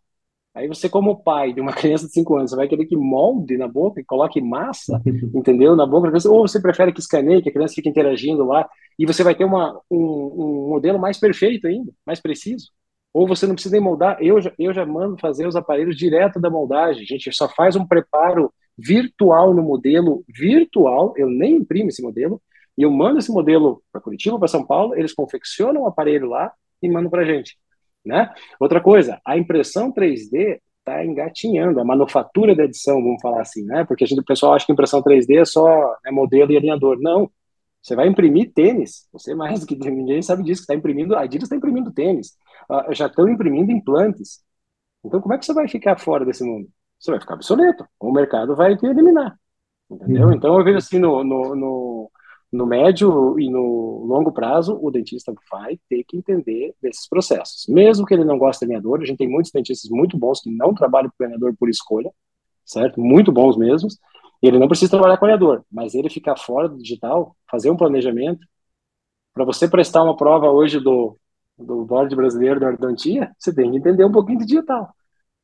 Aí você, como pai de uma <laughs> criança de 5 anos, você vai querer que molde na boca, que coloque massa, <laughs> entendeu? Na boca da criança, ou você prefere que escaneie, que a criança fique interagindo lá, e você vai ter uma, um, um modelo mais perfeito ainda, mais preciso. Ou você não precisa nem moldar, eu já, eu já mando fazer os aparelhos direto da moldagem. A gente só faz um preparo virtual no modelo virtual, eu nem imprimo esse modelo, e eu mando esse modelo para Curitiba, para São Paulo, eles confeccionam o aparelho lá, e mandam para a gente. Né? Outra coisa, a impressão 3D está engatinhando, a manufatura da edição, vamos falar assim, né? Porque a gente, o pessoal acha que impressão 3D é só né, modelo e alinhador. Não. Você vai imprimir tênis. Você mais do que <laughs> ninguém sabe disso, está imprimindo, a Adidas está imprimindo tênis. Uh, já estão imprimindo implantes. Então, como é que você vai ficar fora desse mundo? Você vai ficar obsoleto. O mercado vai te eliminar. Entendeu? Uhum. Então, eu vejo assim, no, no, no, no, médio e no longo prazo, o dentista vai ter que entender desses processos. Mesmo que ele não goste de delineador, a gente tem muitos dentistas muito bons que não trabalham com delineador por escolha, certo? Muito bons mesmo. Ele não precisa trabalhar com olhador, mas ele ficar fora do digital, fazer um planejamento, para você prestar uma prova hoje do, do board brasileiro da ortodontia, você tem que entender um pouquinho de digital.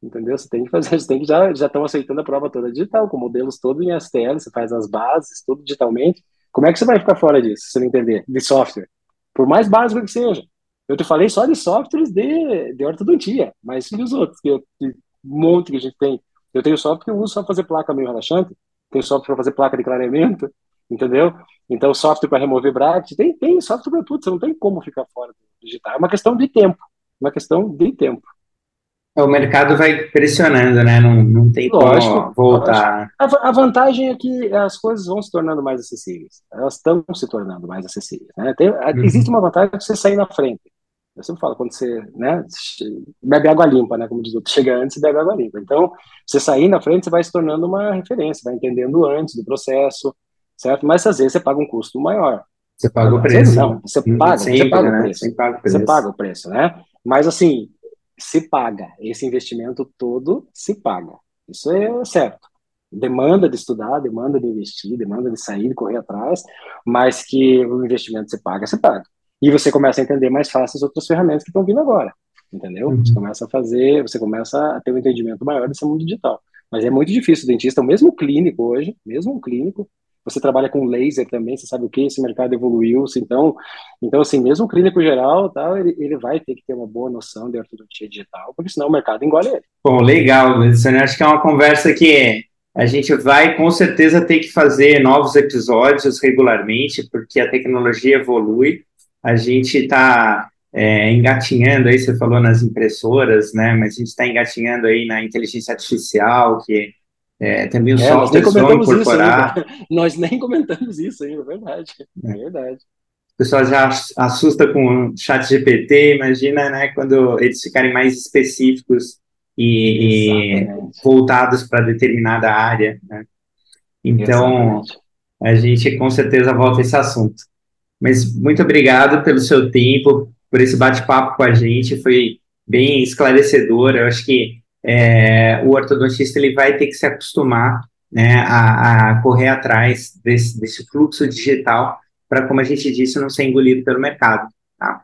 Entendeu? Você tem que fazer, <laughs> você tem que já já estão aceitando a prova toda digital, com modelos todos em STL, você faz as bases, tudo digitalmente. Como é que você vai ficar fora disso, se não entender de software? Por mais básico que seja. Eu te falei só de softwares de, de ortodontia, mas e os outros? Que, que monte que a gente tem. Eu tenho software que eu uso só para fazer placa meio relaxante, tem software para fazer placa de clareamento, entendeu? Então, software para remover bracket, tem, tem software para tudo, você não tem como ficar fora do digital. É uma questão de tempo, uma questão de tempo. O mercado vai pressionando, né? Não, não tem lógico, como voltar. A, a, vantagem é que as coisas vão se tornando mais acessíveis. Elas estão se tornando mais acessíveis. Né? Tem, uhum. Existe uma vantagem de você sair na frente. Eu sempre falo, quando você né, bebe água limpa, né, como diz outro, chega antes e bebe água limpa. Então, você sair na frente, você vai se tornando uma referência, vai entendendo antes do processo, certo? Mas às vezes você paga um custo maior. Você paga o preço. Não, você hum, paga, Sempre, você paga né? o preço. Você paga o preço. Você paga o preço, né? Mas assim, se paga. Esse investimento todo se paga. Isso é certo. Demanda de estudar, demanda de investir, demanda de sair, de correr atrás, mas que o investimento se paga, se paga. E você começa a entender mais fácil as outras ferramentas que estão vindo agora, entendeu? Uhum. Você começa a fazer, você começa a ter um entendimento maior desse mundo digital. Mas é muito difícil o dentista, o mesmo clínico hoje, mesmo um clínico, você trabalha com laser também, você sabe o que esse mercado evoluiu, então, então assim, mesmo o clínico geral, tal, ele, ele vai ter que ter uma boa noção de ortodontia digital, porque senão o mercado engole ele. Bom, legal, Luciano, acho que é uma conversa que a gente vai com certeza ter que fazer novos episódios regularmente, porque a tecnologia evolui, a gente está é, engatinhando aí, você falou nas impressoras, né? Mas a gente está engatinhando aí na inteligência artificial, que é, também os é, softwares vão incorporar. Isso <laughs> nós nem comentamos isso ainda, é verdade. É, é verdade. O pessoal já assusta com o chat GPT, imagina, né, quando eles ficarem mais específicos e, e voltados para determinada área, né? Então, Exatamente. a gente com certeza volta a esse assunto. Mas muito obrigado pelo seu tempo, por esse bate-papo com a gente, foi bem esclarecedor. Eu acho que é, o ortodontista ele vai ter que se acostumar né, a, a correr atrás desse, desse fluxo digital para, como a gente disse, não ser engolido pelo mercado. Tá?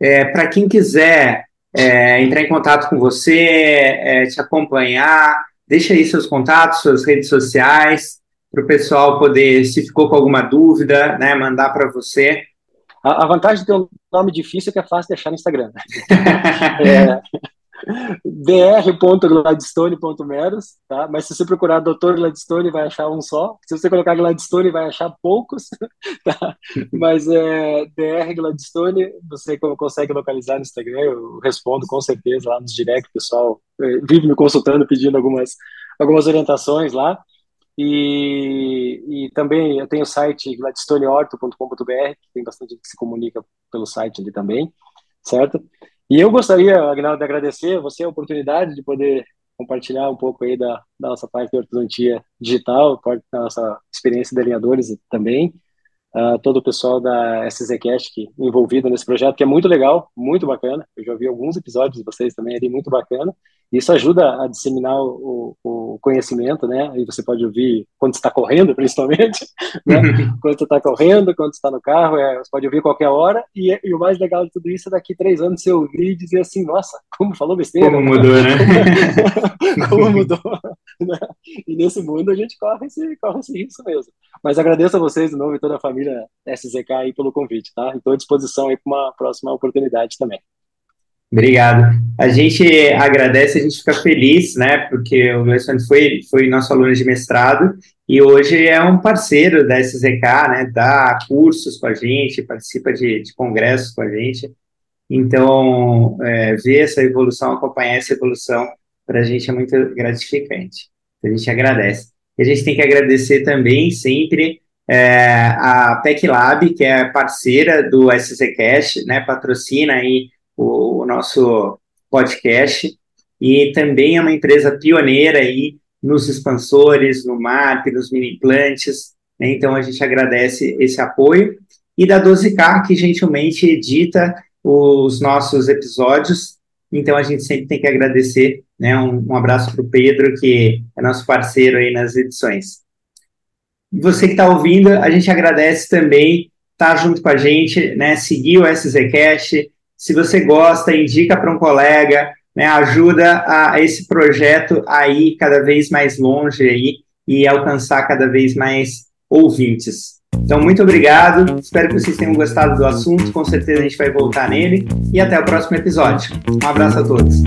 É, para quem quiser é, entrar em contato com você, é, te acompanhar, deixa aí seus contatos, suas redes sociais, para o pessoal poder, se ficou com alguma dúvida, né, mandar para você. A, a, vantagem de ter um nome difícil é que é fácil deixar no Instagram. <laughs> é, dr.gladstone.meros, tá? Mas se você procurar Dr. Gladstone, vai achar um só. Se você colocar Gladstone, vai achar poucos, <laughs> tá? Mas é Dr. Gladstone, você consegue localizar no Instagram, eu respondo com certeza lá nos direct, pessoal é, vive me consultando, pedindo algumas, algumas orientações lá. E, e também eu tenho o site gladstoneorto.com.br, que tem bastante gente que se comunica pelo site ali também, certo? E eu gostaria, Agnaldo, de agradecer a você a oportunidade de poder compartilhar um pouco aí da, da nossa parte de ortodontia digital, parte da nossa experiência de alinhadores também, uh, todo o pessoal da SZCast que envolvido nesse projeto, que é muito legal, muito bacana. Eu já vi alguns episódios de vocês também ali, muito bacana. Isso ajuda a disseminar o, o conhecimento, né? E você pode ouvir quando está correndo, <laughs> principalmente, né? quando você está correndo, quando está no carro, é, você pode ouvir qualquer hora. E, e, o mais legal de tudo isso é daqui três anos você ouvir e dizer assim, nossa, como falou besteira. Como mudou, né? <laughs> como <laughs> mudou. <laughs> Né? E nesse mundo a gente corre esse, corre esse risco mesmo. Mas agradeço a vocês de novo e toda a família SZK aí pelo convite, tá? Estou à disposição aí para uma próxima oportunidade também. Obrigado. A gente agradece, a gente fica feliz, né, porque o Alessandro foi, foi nosso aluno de mestrado e hoje é um parceiro da SZK, né, dá cursos com a gente, participa de, de congressos com a gente. Então, é, ver essa evolução, acompanhar essa evolução, para a gente é muito gratificante. A gente agradece. E a gente tem que agradecer também sempre é, a Tech Lab, que é parceira do SCCast, né, patrocina aí o, o nosso podcast, e também é uma empresa pioneira aí nos expansores, no MAP, nos mini implantes, né, então a gente agradece esse apoio, e da 12K, que gentilmente edita os nossos episódios, então a gente sempre tem que agradecer, né, um, um abraço para o Pedro, que é nosso parceiro aí nas edições. Você que está ouvindo, a gente agradece também estar tá junto com a gente, né? Seguir o SZCast. Se você gosta, indica para um colega, né? Ajuda a, esse projeto a ir cada vez mais longe aí e alcançar cada vez mais ouvintes. Então, muito obrigado. Espero que vocês tenham gostado do assunto. Com certeza a gente vai voltar nele. E até o próximo episódio. Um abraço a todos.